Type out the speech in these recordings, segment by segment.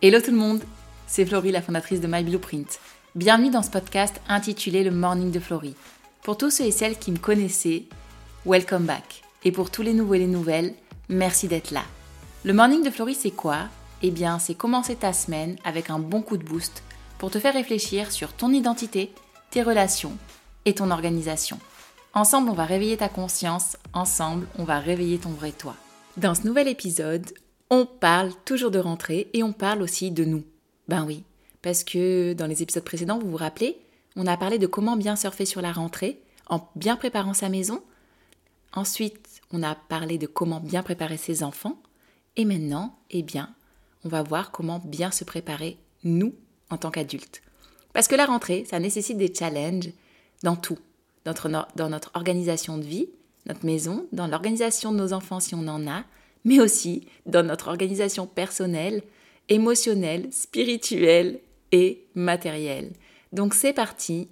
Hello tout le monde, c'est Florie, la fondatrice de My Blueprint. Bienvenue dans ce podcast intitulé Le Morning de Florie. Pour tous ceux et celles qui me connaissaient, welcome back. Et pour tous les nouveaux et les nouvelles, merci d'être là. Le Morning de Florie, c'est quoi? Eh bien, c'est commencer ta semaine avec un bon coup de boost pour te faire réfléchir sur ton identité, tes relations et ton organisation. Ensemble, on va réveiller ta conscience, ensemble, on va réveiller ton vrai toi. Dans ce nouvel épisode, on parle toujours de rentrée et on parle aussi de nous. Ben oui, parce que dans les épisodes précédents, vous vous rappelez, on a parlé de comment bien surfer sur la rentrée en bien préparant sa maison. Ensuite, on a parlé de comment bien préparer ses enfants. Et maintenant, eh bien, on va voir comment bien se préparer nous en tant qu'adultes. Parce que la rentrée, ça nécessite des challenges dans tout, dans notre organisation de vie, notre maison, dans l'organisation de nos enfants si on en a, mais aussi dans notre organisation personnelle, émotionnelle, spirituelle et matérielle. Donc c'est parti,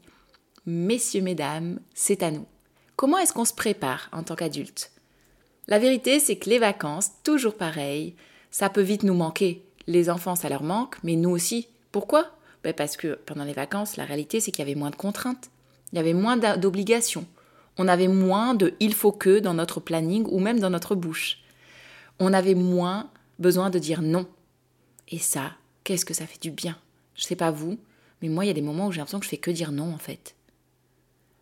messieurs, mesdames, c'est à nous. Comment est-ce qu'on se prépare en tant qu'adulte La vérité, c'est que les vacances, toujours pareil, ça peut vite nous manquer. Les enfants, ça leur manque, mais nous aussi. Pourquoi? Ben Parce que pendant les vacances, la réalité, c'est qu'il y avait moins de contraintes, il y avait moins d'obligations, on avait moins de il faut que dans notre planning ou même dans notre bouche on avait moins besoin de dire non. Et ça, qu'est-ce que ça fait du bien? Je sais pas vous, mais moi, il y a des moments où j'ai l'impression que je fais que dire non, en fait.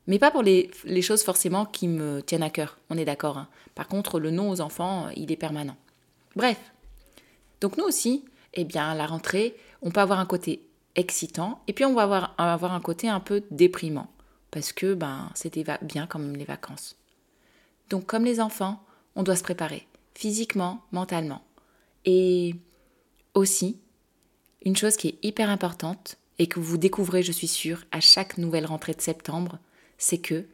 Mais pas pour les, choses forcément qui me tiennent à cœur, on est d'accord. Hein. Par contre, le non aux enfants, il est permanent. Bref. Donc nous aussi, eh bien, la rentrée, on peut avoir un côté excitant, et puis on va avoir, avoir un côté un peu déprimant, parce que ben, c'était bien comme les vacances. Donc comme les enfants, on doit se préparer physiquement, mentalement. Et aussi, une chose qui est hyper importante et que vous découvrez, je suis sûre, à chaque nouvelle rentrée de septembre, c'est que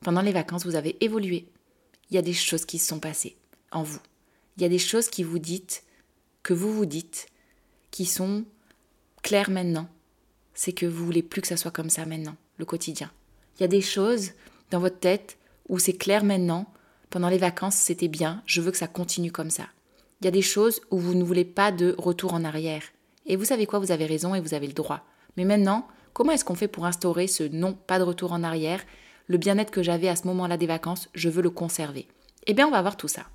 pendant les vacances, vous avez évolué. Il y a des choses qui se sont passées en vous. Il y a des choses qui vous dites, que vous vous dites, qui sont claires maintenant. C'est que vous voulez plus que ça soit comme ça maintenant, le quotidien. Il y a des choses dans votre tête où c'est clair maintenant pendant les vacances, c'était bien, je veux que ça continue comme ça. Il y a des choses où vous ne voulez pas de retour en arrière. Et vous savez quoi, vous avez raison et vous avez le droit. Mais maintenant, comment est-ce qu'on fait pour instaurer ce non, pas de retour en arrière? Le bien-être que j'avais à ce moment-là des vacances, je veux le conserver. Eh bien, on va voir tout ça.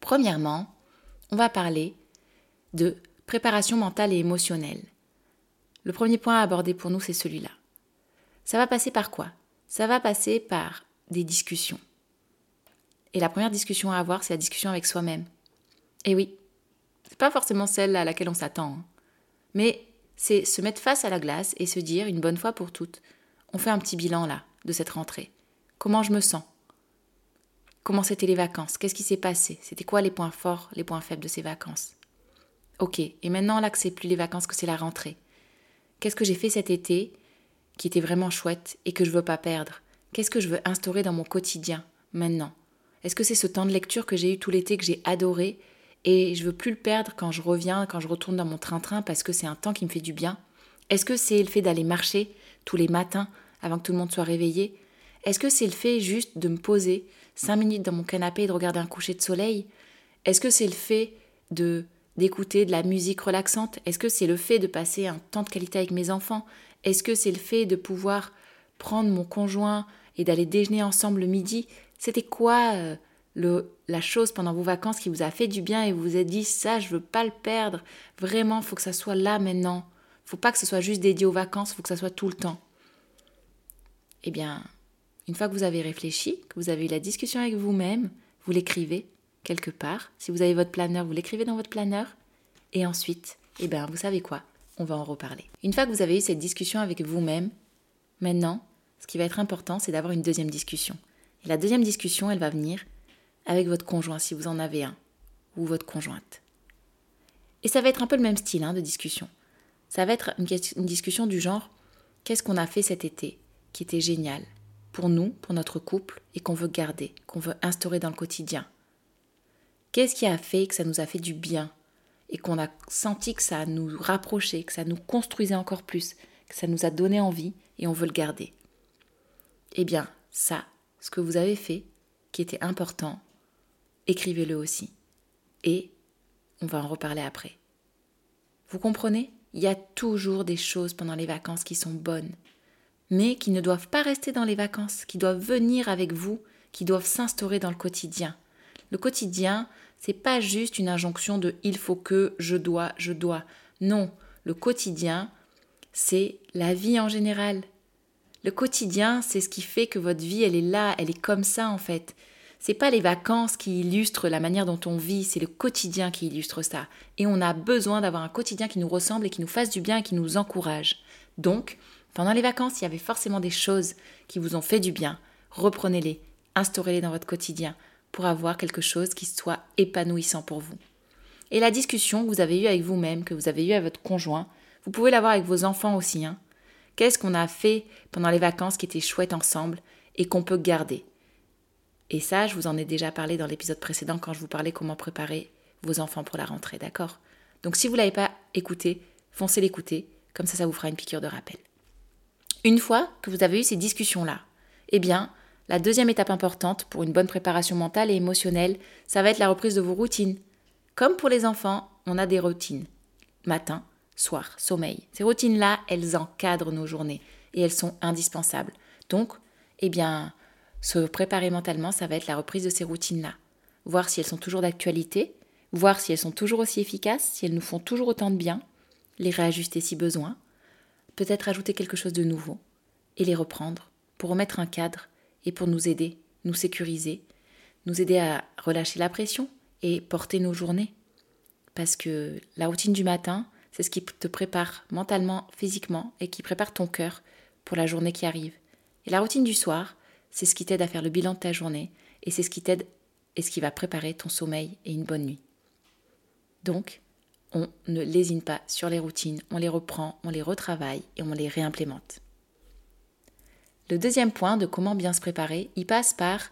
Premièrement, on va parler de préparation mentale et émotionnelle. Le premier point à aborder pour nous, c'est celui-là. Ça va passer par quoi? Ça va passer par des discussions. Et la première discussion à avoir, c'est la discussion avec soi-même. Et oui, c'est pas forcément celle à laquelle on s'attend, hein. mais c'est se mettre face à la glace et se dire une bonne fois pour toutes, on fait un petit bilan là de cette rentrée. Comment je me sens? Comment c'était les vacances? Qu'est-ce qui s'est passé? C'était quoi les points forts, les points faibles de ces vacances? Ok, et maintenant là que c'est plus les vacances, que c'est la rentrée. Qu'est-ce que j'ai fait cet été qui était vraiment chouette et que je veux pas perdre? Qu'est-ce que je veux instaurer dans mon quotidien maintenant? Est-ce que c'est ce temps de lecture que j'ai eu tout l'été que j'ai adoré et je veux plus le perdre quand je reviens, quand je retourne dans mon train-train parce que c'est un temps qui me fait du bien? Est-ce que c'est le fait d'aller marcher tous les matins avant que tout le monde soit réveillé? Est-ce que c'est le fait juste de me poser cinq minutes dans mon canapé et de regarder un coucher de soleil? Est-ce que c'est le fait de d'écouter de la musique relaxante? Est-ce que c'est le fait de passer un temps de qualité avec mes enfants? Est-ce que c'est le fait de pouvoir prendre mon conjoint et d'aller déjeuner ensemble le midi? C'était quoi euh, le, la chose pendant vos vacances qui vous a fait du bien et vous vous êtes dit ça, je veux pas le perdre. Vraiment, faut que ça soit là maintenant. Faut pas que ce soit juste dédié aux vacances, faut que ça soit tout le temps. Eh bien, une fois que vous avez réfléchi, que vous avez eu la discussion avec vous-même, vous l'écrivez quelque part. Si vous avez votre planeur, vous l'écrivez dans votre planeur. Et ensuite, eh bien, vous savez quoi? On va en reparler. Une fois que vous avez eu cette discussion avec vous-même, maintenant, ce qui va être important, c'est d'avoir une deuxième discussion. La deuxième discussion, elle va venir avec votre conjoint, si vous en avez un, ou votre conjointe. Et ça va être un peu le même style hein, de discussion. Ça va être une, une discussion du genre qu'est-ce qu'on a fait cet été qui était génial pour nous, pour notre couple, et qu'on veut garder, qu'on veut instaurer dans le quotidien? Qu'est-ce qui a fait que ça nous a fait du bien et qu'on a senti que ça nous rapprochait, que ça nous construisait encore plus, que ça nous a donné envie et on veut le garder? Eh bien, ça, ce que vous avez fait, qui était important, écrivez-le aussi. Et on va en reparler après. Vous comprenez? Il y a toujours des choses pendant les vacances qui sont bonnes, mais qui ne doivent pas rester dans les vacances, qui doivent venir avec vous, qui doivent s'instaurer dans le quotidien. Le quotidien, c'est pas juste une injonction de il faut que, je dois, je dois. Non, le quotidien, c'est la vie en général. Le quotidien, c'est ce qui fait que votre vie, elle est là, elle est comme ça en fait. C'est pas les vacances qui illustrent la manière dont on vit, c'est le quotidien qui illustre ça. Et on a besoin d'avoir un quotidien qui nous ressemble et qui nous fasse du bien et qui nous encourage. Donc, pendant les vacances, il y avait forcément des choses qui vous ont fait du bien. Reprenez-les, instaurez-les dans votre quotidien pour avoir quelque chose qui soit épanouissant pour vous. Et la discussion que vous avez eue avec vous-même, que vous avez eue avec votre conjoint, vous pouvez l'avoir avec vos enfants aussi. Hein. Qu'est-ce qu'on a fait pendant les vacances qui était chouette ensemble et qu'on peut garder? Et ça, je vous en ai déjà parlé dans l'épisode précédent quand je vous parlais comment préparer vos enfants pour la rentrée, d'accord? Donc si vous ne l'avez pas écouté, foncez l'écouter, comme ça ça vous fera une piqûre de rappel. Une fois que vous avez eu ces discussions-là, eh bien, la deuxième étape importante pour une bonne préparation mentale et émotionnelle, ça va être la reprise de vos routines. Comme pour les enfants, on a des routines. Matin, soir, sommeil. Ces routines-là, elles encadrent nos journées et elles sont indispensables. Donc, eh bien, se préparer mentalement, ça va être la reprise de ces routines-là. Voir si elles sont toujours d'actualité, voir si elles sont toujours aussi efficaces, si elles nous font toujours autant de bien, les réajuster si besoin, peut-être ajouter quelque chose de nouveau et les reprendre pour remettre un cadre et pour nous aider, nous sécuriser, nous aider à relâcher la pression et porter nos journées. Parce que la routine du matin, c'est ce qui te prépare mentalement, physiquement et qui prépare ton cœur pour la journée qui arrive. Et la routine du soir, c'est ce qui t'aide à faire le bilan de ta journée et c'est ce qui t'aide et ce qui va préparer ton sommeil et une bonne nuit. Donc, on ne lésine pas sur les routines, on les reprend, on les retravaille et on les réimplémente. Le deuxième point de comment bien se préparer, il passe par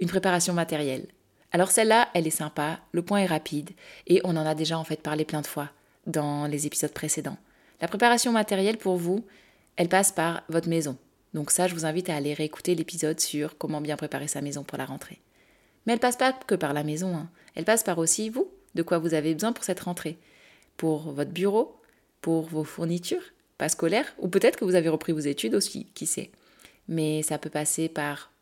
une préparation matérielle. Alors celle-là, elle est sympa, le point est rapide et on en a déjà en fait parlé plein de fois dans les épisodes précédents. La préparation matérielle pour vous, elle passe par votre maison. Donc ça, je vous invite à aller réécouter l'épisode sur comment bien préparer sa maison pour la rentrée. Mais elle passe pas que par la maison, hein. elle passe par aussi vous, de quoi vous avez besoin pour cette rentrée. Pour votre bureau, pour vos fournitures, pas scolaires, ou peut-être que vous avez repris vos études aussi, qui sait. Mais ça peut passer par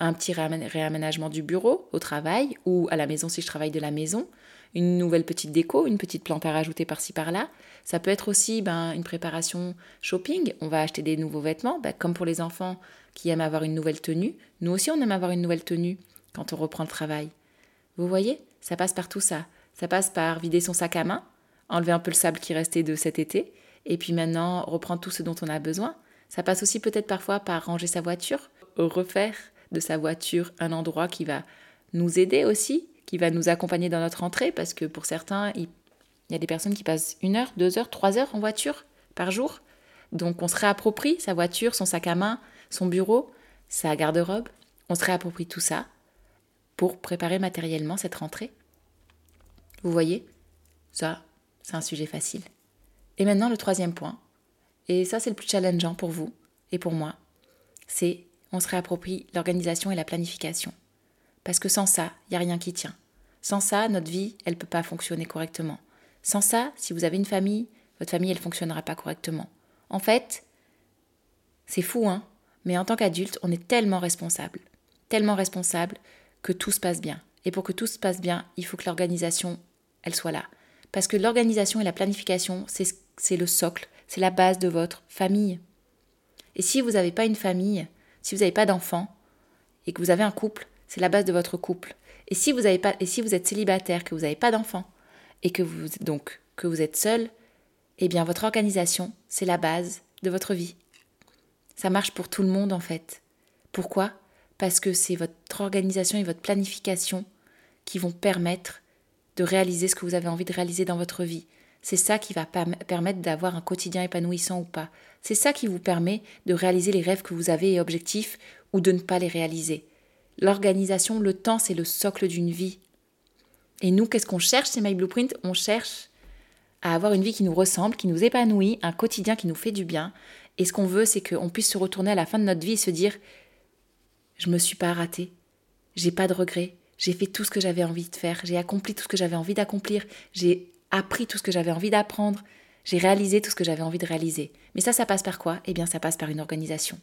un petit réaménagement du bureau au travail ou à la maison si je travaille de la maison, une nouvelle petite déco, une petite plante à rajouter par-ci par-là. Ça peut être aussi ben, une préparation shopping. On va acheter des nouveaux vêtements, ben, comme pour les enfants qui aiment avoir une nouvelle tenue. Nous aussi, on aime avoir une nouvelle tenue quand on reprend le travail. Vous voyez, ça passe par tout ça. Ça passe par vider son sac à main, enlever un peu le sable qui restait de cet été, et puis maintenant reprendre tout ce dont on a besoin. Ça passe aussi peut-être parfois par ranger sa voiture, refaire de sa voiture un endroit qui va nous aider aussi qui va nous accompagner dans notre entrée, parce que pour certains, il y a des personnes qui passent une heure, deux heures, trois heures en voiture par jour. Donc on se réapproprie sa voiture, son sac à main, son bureau, sa garde-robe. On se réapproprie tout ça pour préparer matériellement cette rentrée. Vous voyez Ça, c'est un sujet facile. Et maintenant, le troisième point, et ça c'est le plus challengeant pour vous et pour moi, c'est on se réapproprie l'organisation et la planification. Parce que sans ça, il n'y a rien qui tient. Sans ça, notre vie, elle ne peut pas fonctionner correctement. Sans ça, si vous avez une famille, votre famille, elle ne fonctionnera pas correctement. En fait, c'est fou, hein Mais en tant qu'adulte, on est tellement responsable. Tellement responsable que tout se passe bien. Et pour que tout se passe bien, il faut que l'organisation, elle soit là. Parce que l'organisation et la planification, c'est le socle, c'est la base de votre famille. Et si vous n'avez pas une famille, si vous n'avez pas d'enfants, et que vous avez un couple, c'est la base de votre couple. Et si vous, pas, et si vous êtes célibataire, que vous n'avez pas d'enfant, et que vous, donc, que vous êtes seul, eh bien votre organisation, c'est la base de votre vie. Ça marche pour tout le monde en fait. Pourquoi? Parce que c'est votre organisation et votre planification qui vont permettre de réaliser ce que vous avez envie de réaliser dans votre vie. C'est ça qui va permettre d'avoir un quotidien épanouissant ou pas. C'est ça qui vous permet de réaliser les rêves que vous avez et objectifs ou de ne pas les réaliser. L'organisation, le temps, c'est le socle d'une vie. Et nous, qu'est-ce qu'on cherche chez My Blueprint? On cherche à avoir une vie qui nous ressemble, qui nous épanouit, un quotidien qui nous fait du bien. Et ce qu'on veut, c'est qu'on puisse se retourner à la fin de notre vie et se dire Je me suis pas ratée, j'ai pas de regrets, j'ai fait tout ce que j'avais envie de faire, j'ai accompli tout ce que j'avais envie d'accomplir, j'ai appris tout ce que j'avais envie d'apprendre, j'ai réalisé tout ce que j'avais envie de réaliser. Mais ça, ça passe par quoi? Eh bien, ça passe par une organisation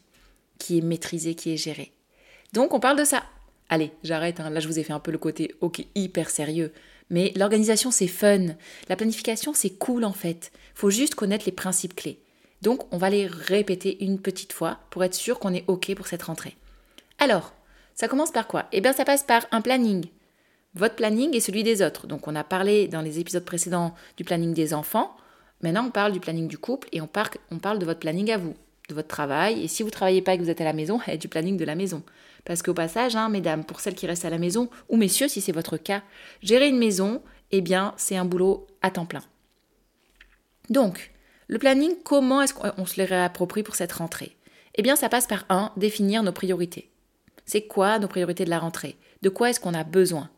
qui est maîtrisée, qui est gérée. Donc, on parle de ça. Allez, j'arrête, hein. là je vous ai fait un peu le côté ok hyper sérieux. Mais l'organisation c'est fun, la planification c'est cool en fait. Faut juste connaître les principes clés. Donc on va les répéter une petite fois pour être sûr qu'on est ok pour cette rentrée. Alors, ça commence par quoi? Eh bien ça passe par un planning. Votre planning et celui des autres. Donc on a parlé dans les épisodes précédents du planning des enfants. Maintenant on parle du planning du couple et on, parle de votre planning à vous, de votre travail. Et si vous ne travaillez pas et que vous êtes à la maison, du planning de la maison. Parce qu'au passage, hein, mesdames, pour celles qui restent à la maison, ou messieurs, si c'est votre cas, gérer une maison, eh bien, c'est un boulot à temps plein. Donc, le planning, comment est-ce qu'on se le réapproprie pour cette rentrée? Eh bien, ça passe par un, définir nos priorités. C'est quoi nos priorités de la rentrée? De quoi est-ce qu'on a besoin?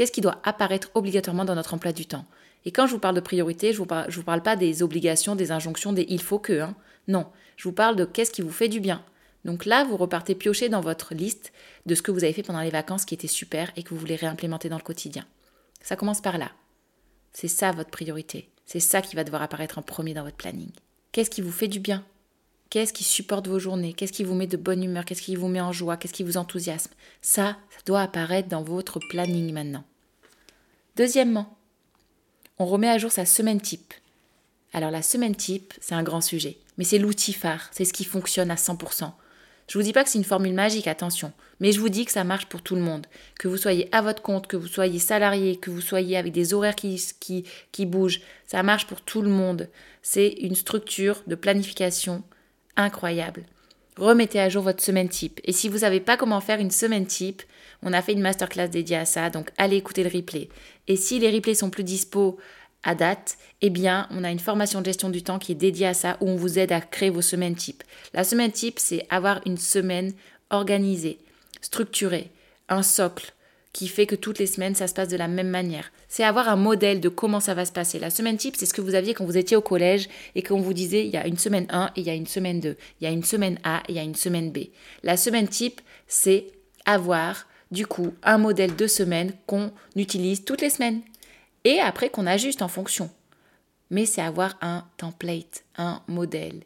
Qu'est-ce qui doit apparaître obligatoirement dans notre emploi du temps? Et quand je vous parle de priorités, je ne vous, parle, vous parle pas des obligations, des injonctions, des il faut que. Hein. Non, je vous parle de qu'est-ce qui vous fait du bien. Donc là, vous repartez piocher dans votre liste de ce que vous avez fait pendant les vacances qui était super et que vous voulez réimplémenter dans le quotidien. Ça commence par là. C'est ça votre priorité. C'est ça qui va devoir apparaître en premier dans votre planning. Qu'est-ce qui vous fait du bien? Qu'est-ce qui supporte vos journées? Qu'est-ce qui vous met de bonne humeur? Qu'est-ce qui vous met en joie? Qu'est-ce qui vous enthousiasme? Ça, ça doit apparaître dans votre planning maintenant. Deuxièmement, on remet à jour sa semaine type. Alors la semaine type, c'est un grand sujet, mais c'est l'outil phare, c'est ce qui fonctionne à 100%. Je vous dis pas que c'est une formule magique, attention, mais je vous dis que ça marche pour tout le monde. Que vous soyez à votre compte, que vous soyez salarié, que vous soyez avec des horaires qui, qui, qui bougent, ça marche pour tout le monde. C'est une structure de planification incroyable. Remettez à jour votre semaine type. Et si vous ne savez pas comment faire une semaine type, on a fait une masterclass dédiée à ça, donc allez écouter le replay. Et si les replays sont plus dispo à date, eh bien, on a une formation de gestion du temps qui est dédiée à ça, où on vous aide à créer vos semaines types. La semaine type, c'est avoir une semaine organisée, structurée, un socle qui fait que toutes les semaines, ça se passe de la même manière. C'est avoir un modèle de comment ça va se passer. La semaine type, c'est ce que vous aviez quand vous étiez au collège et qu'on vous disait, il y a une semaine 1 et il y a une semaine 2, il y a une semaine A et il y a une semaine B. La semaine type, c'est avoir du coup un modèle de semaine qu'on utilise toutes les semaines et après qu'on ajuste en fonction. Mais c'est avoir un template, un modèle.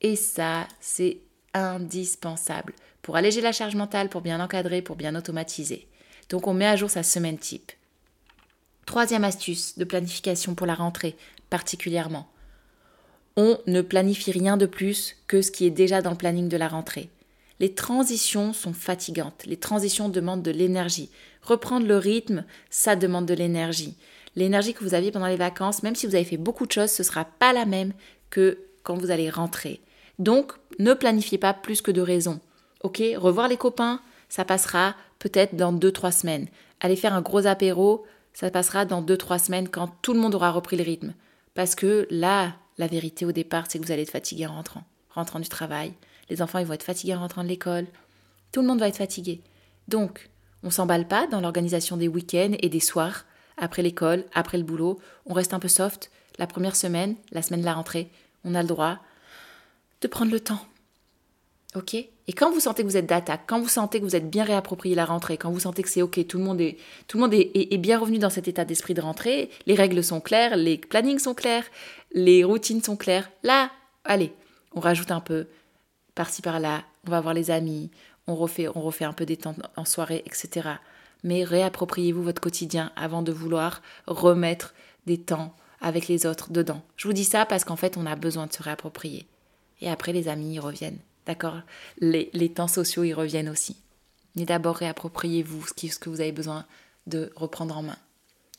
Et ça, c'est indispensable pour alléger la charge mentale, pour bien encadrer, pour bien automatiser. Donc on met à jour sa semaine type. Troisième astuce de planification pour la rentrée, particulièrement. On ne planifie rien de plus que ce qui est déjà dans le planning de la rentrée. Les transitions sont fatigantes, les transitions demandent de l'énergie. Reprendre le rythme, ça demande de l'énergie l'énergie que vous aviez pendant les vacances, même si vous avez fait beaucoup de choses, ce ne sera pas la même que quand vous allez rentrer. Donc, ne planifiez pas plus que de raison. Ok, revoir les copains, ça passera peut-être dans 2-3 semaines. Aller faire un gros apéro, ça passera dans 2-3 semaines quand tout le monde aura repris le rythme. Parce que là, la vérité au départ, c'est que vous allez être fatigué en rentrant, rentrant du travail. Les enfants, ils vont être fatigués en rentrant de l'école. Tout le monde va être fatigué. Donc, on s'emballe pas dans l'organisation des week-ends et des soirs après l'école, après le boulot, on reste un peu soft. La première semaine, la semaine de la rentrée, on a le droit de prendre le temps. Ok? Et quand vous sentez que vous êtes d'attaque, quand vous sentez que vous êtes bien réapproprié la rentrée, quand vous sentez que c'est ok, tout le monde est, tout le monde est, bien revenu dans cet état d'esprit de rentrée, les règles sont claires, les plannings sont clairs, les routines sont claires, là, allez, on rajoute un peu par-ci par-là, on va voir les amis, on refait, on refait un peu des temps en soirée, etc mais réappropriez-vous votre quotidien avant de vouloir remettre des temps avec les autres dedans. Je vous dis ça parce qu'en fait, on a besoin de se réapproprier. Et après, les amis, ils reviennent. D'accord les, temps sociaux, ils reviennent aussi. Mais d'abord, réappropriez-vous ce, ce que vous avez besoin de reprendre en main.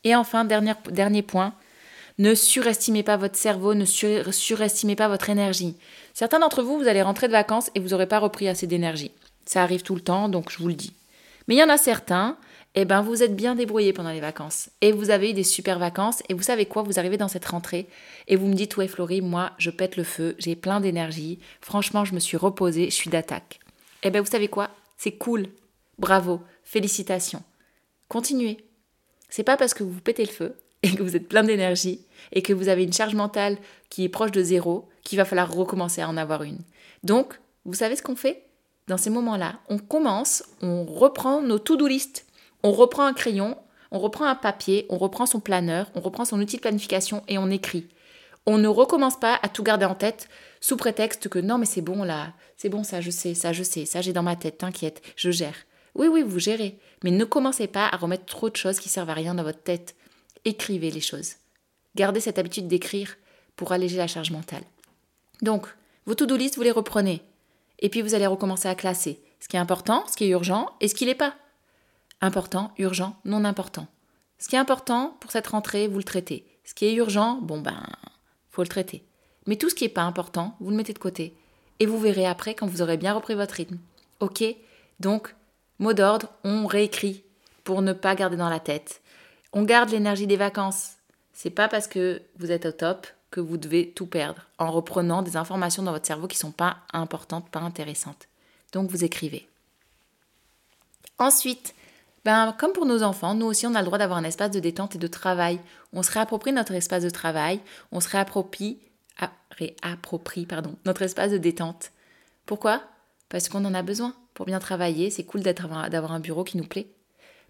Et enfin, dernier, dernier point, ne surestimez pas votre cerveau, ne surestimez pas votre énergie. Certains d'entre vous, vous allez rentrer de vacances et vous n'aurez pas repris assez d'énergie. Ça arrive tout le temps, donc je vous le dis. Mais il y en a certains, eh ben vous êtes bien débrouillés pendant les vacances. Et vous avez eu des super vacances. Et vous savez quoi, vous arrivez dans cette rentrée et vous me dites ouais Florie, moi je pète le feu, j'ai plein d'énergie, franchement je me suis reposée, je suis d'attaque. Eh ben vous savez quoi, c'est cool, bravo, félicitations, continuez. C'est pas parce que vous pétez le feu et que vous êtes plein d'énergie et que vous avez une charge mentale qui est proche de zéro qu'il va falloir recommencer à en avoir une. Donc, vous savez ce qu'on fait? Dans ces moments-là, on commence, on reprend nos to-do list on reprend un crayon, on reprend un papier, on reprend son planeur, on reprend son outil de planification et on écrit. On ne recommence pas à tout garder en tête sous prétexte que non mais c'est bon là, c'est bon ça je sais, ça je sais, ça j'ai dans ma tête, t'inquiète, je gère. Oui oui, vous gérez, mais ne commencez pas à remettre trop de choses qui servent à rien dans votre tête. Écrivez les choses. Gardez cette habitude d'écrire pour alléger la charge mentale. Donc, vos to-do list, vous les reprenez. Et puis vous allez recommencer à classer ce qui est important, ce qui est urgent et ce qui n'est pas. Important, urgent, non important. Ce qui est important pour cette rentrée, vous le traitez. Ce qui est urgent, bon ben, faut le traiter. Mais tout ce qui n'est pas important, vous le mettez de côté. Et vous verrez après quand vous aurez bien repris votre rythme. Ok? Donc, mot d'ordre, on réécrit pour ne pas garder dans la tête. On garde l'énergie des vacances. C'est pas parce que vous êtes au top que vous devez tout perdre en reprenant des informations dans votre cerveau qui ne sont pas importantes, pas intéressantes. Donc vous écrivez. Ensuite, ben, comme pour nos enfants, nous aussi on a le droit d'avoir un espace de détente et de travail. On se réapproprie notre espace de travail, on se réapproprie, réapproprie pardon, notre espace de détente. Pourquoi? Parce qu'on en a besoin. Pour bien travailler, c'est cool d'avoir un bureau qui nous plaît.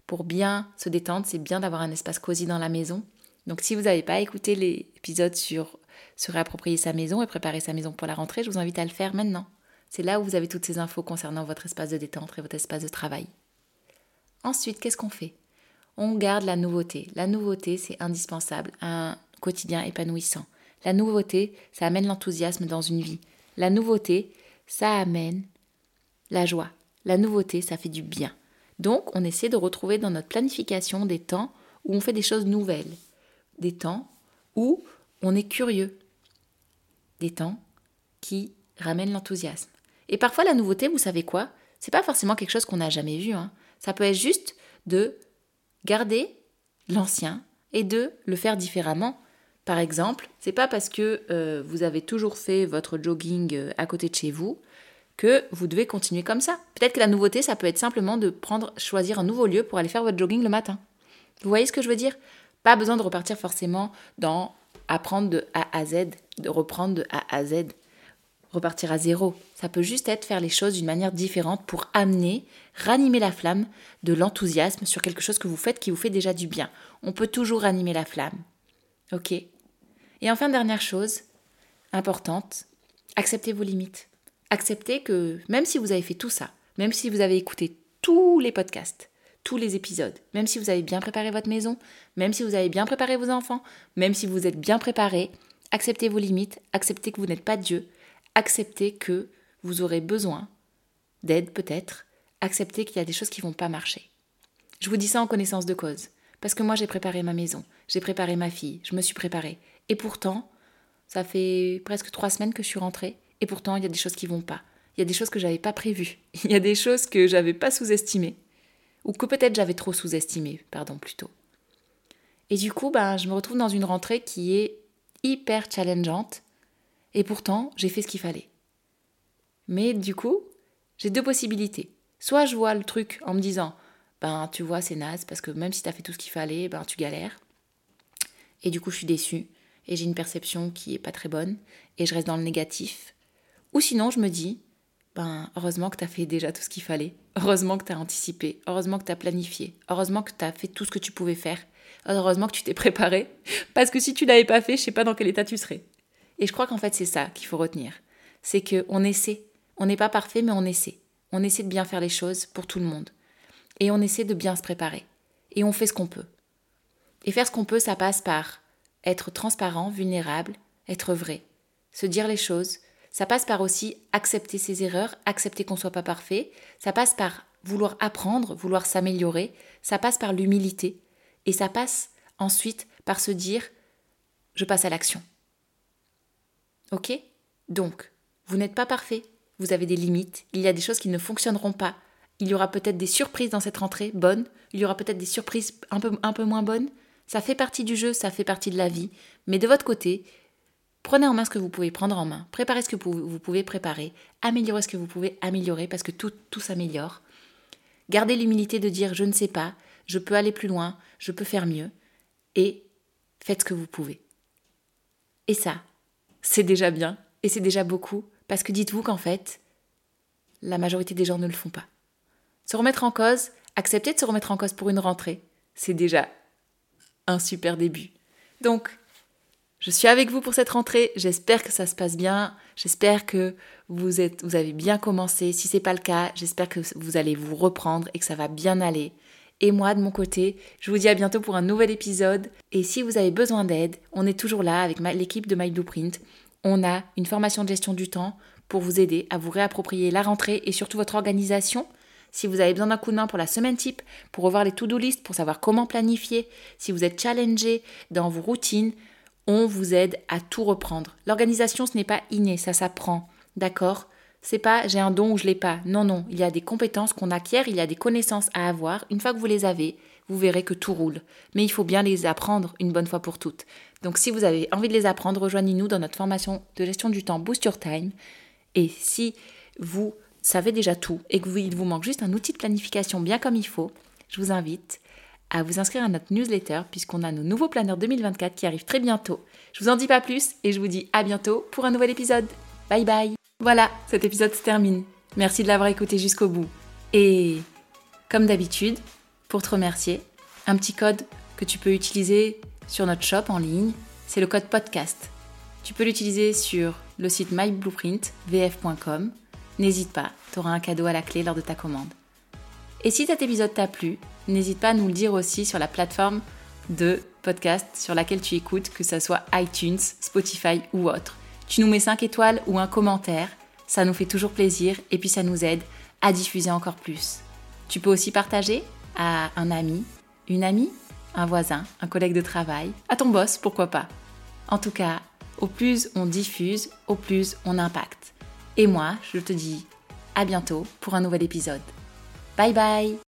Pour bien se détendre, c'est bien d'avoir un espace cosy dans la maison. Donc si vous n'avez pas écouté l'épisode sur se réapproprier sa maison et préparer sa maison pour la rentrée, je vous invite à le faire maintenant. C'est là où vous avez toutes ces infos concernant votre espace de détente et votre espace de travail. Ensuite, qu'est-ce qu'on fait? On garde la nouveauté. La nouveauté, c'est indispensable à un quotidien épanouissant. La nouveauté, ça amène l'enthousiasme dans une vie. La nouveauté, ça amène la joie. La nouveauté, ça fait du bien. Donc, on essaie de retrouver dans notre planification des temps où on fait des choses nouvelles. Des temps où on est curieux. Des temps qui ramènent l'enthousiasme. Et parfois, la nouveauté, vous savez quoi? C'est pas forcément quelque chose qu'on n'a jamais vu. Hein. Ça peut être juste de garder l'ancien et de le faire différemment. Par exemple, c'est pas parce que euh, vous avez toujours fait votre jogging euh, à côté de chez vous que vous devez continuer comme ça. Peut-être que la nouveauté, ça peut être simplement de prendre, choisir un nouveau lieu pour aller faire votre jogging le matin. Vous voyez ce que je veux dire? Pas besoin de repartir forcément dans apprendre de A à Z, de reprendre de A à Z repartir à zéro. Ça peut juste être faire les choses d'une manière différente pour amener, ranimer la flamme de l'enthousiasme sur quelque chose que vous faites qui vous fait déjà du bien. On peut toujours ranimer la flamme. Ok Et enfin, dernière chose importante, acceptez vos limites. Acceptez que même si vous avez fait tout ça, même si vous avez écouté tous les podcasts, tous les épisodes, même si vous avez bien préparé votre maison, même si vous avez bien préparé vos enfants, même si vous êtes bien préparé, acceptez vos limites, acceptez que vous n'êtes pas Dieu, acceptez que vous aurez besoin d'aide peut-être, acceptez qu'il y a des choses qui vont pas marcher. Je vous dis ça en connaissance de cause, parce que moi j'ai préparé ma maison, j'ai préparé ma fille, je me suis préparée, et pourtant, ça fait presque trois semaines que je suis rentrée, et pourtant il y a des choses qui vont pas. Il y a des choses que j'avais pas prévues, il y a des choses que j'avais pas sous-estimées, ou que peut-être j'avais trop sous-estimées, pardon plutôt. Et du coup, ben, je me retrouve dans une rentrée qui est hyper challengeante, et pourtant, j'ai fait ce qu'il fallait. Mais du coup, j'ai deux possibilités. Soit je vois le truc en me disant, ben tu vois, c'est naze, parce que même si tu as fait tout ce qu'il fallait, ben tu galères. Et du coup, je suis déçue, et j'ai une perception qui est pas très bonne, et je reste dans le négatif. Ou sinon, je me dis, ben heureusement que tu as fait déjà tout ce qu'il fallait, heureusement que tu as anticipé, heureusement que tu as planifié, heureusement que tu as fait tout ce que tu pouvais faire, heureusement que tu t'es préparé, parce que si tu l'avais pas fait, je sais pas dans quel état tu serais. Et je crois qu'en fait, c'est ça qu'il faut retenir. C'est qu'on essaie. On n'est pas parfait, mais on essaie. On essaie de bien faire les choses pour tout le monde. Et on essaie de bien se préparer. Et on fait ce qu'on peut. Et faire ce qu'on peut, ça passe par être transparent, vulnérable, être vrai, se dire les choses. Ça passe par aussi accepter ses erreurs, accepter qu'on ne soit pas parfait. Ça passe par vouloir apprendre, vouloir s'améliorer. Ça passe par l'humilité. Et ça passe ensuite par se dire je passe à l'action. Ok? Donc, vous n'êtes pas parfait, vous avez des limites, il y a des choses qui ne fonctionneront pas, il y aura peut-être des surprises dans cette rentrée bonnes, il y aura peut-être des surprises un peu, un peu moins bonnes. Ça fait partie du jeu, ça fait partie de la vie. Mais de votre côté, prenez en main ce que vous pouvez prendre en main, préparez ce que vous pouvez préparer, améliorez ce que vous pouvez améliorer parce que tout, tout s'améliore. Gardez l'humilité de dire je ne sais pas, je peux aller plus loin, je peux faire mieux. Et faites ce que vous pouvez. Et ça, c'est déjà bien et c'est déjà beaucoup parce que dites-vous qu'en fait, la majorité des gens ne le font pas. Se remettre en cause, accepter de se remettre en cause pour une rentrée, c'est déjà un super début. Donc, je suis avec vous pour cette rentrée. J'espère que ça se passe bien. J'espère que vous, êtes, vous avez bien commencé. Si ce n'est pas le cas, j'espère que vous allez vous reprendre et que ça va bien aller. Et moi, de mon côté, je vous dis à bientôt pour un nouvel épisode. Et si vous avez besoin d'aide, on est toujours là avec l'équipe de My Blueprint. On a une formation de gestion du temps pour vous aider à vous réapproprier la rentrée et surtout votre organisation. Si vous avez besoin d'un coup de main pour la semaine type, pour revoir les to-do list, pour savoir comment planifier, si vous êtes challengé dans vos routines, on vous aide à tout reprendre. L'organisation, ce n'est pas inné, ça s'apprend. D'accord? C'est pas j'ai un don ou je l'ai pas. Non, non, il y a des compétences qu'on acquiert, il y a des connaissances à avoir. Une fois que vous les avez, vous verrez que tout roule. Mais il faut bien les apprendre une bonne fois pour toutes. Donc si vous avez envie de les apprendre, rejoignez-nous dans notre formation de gestion du temps Boost Your Time. Et si vous savez déjà tout et qu'il vous manque juste un outil de planification bien comme il faut, je vous invite à vous inscrire à notre newsletter puisqu'on a nos nouveaux planeurs 2024 qui arrivent très bientôt. Je vous en dis pas plus et je vous dis à bientôt pour un nouvel épisode. Bye bye. Voilà, cet épisode se termine. Merci de l'avoir écouté jusqu'au bout. Et comme d'habitude, pour te remercier, un petit code que tu peux utiliser sur notre shop en ligne, c'est le code podcast. Tu peux l'utiliser sur le site myblueprint.vf.com. N'hésite pas, tu auras un cadeau à la clé lors de ta commande. Et si cet épisode t'a plu, n'hésite pas à nous le dire aussi sur la plateforme de podcast sur laquelle tu écoutes, que ce soit iTunes, Spotify ou autre. Tu nous mets 5 étoiles ou un commentaire, ça nous fait toujours plaisir et puis ça nous aide à diffuser encore plus. Tu peux aussi partager à un ami, une amie, un voisin, un collègue de travail, à ton boss, pourquoi pas. En tout cas, au plus on diffuse, au plus on impacte. Et moi, je te dis à bientôt pour un nouvel épisode. Bye bye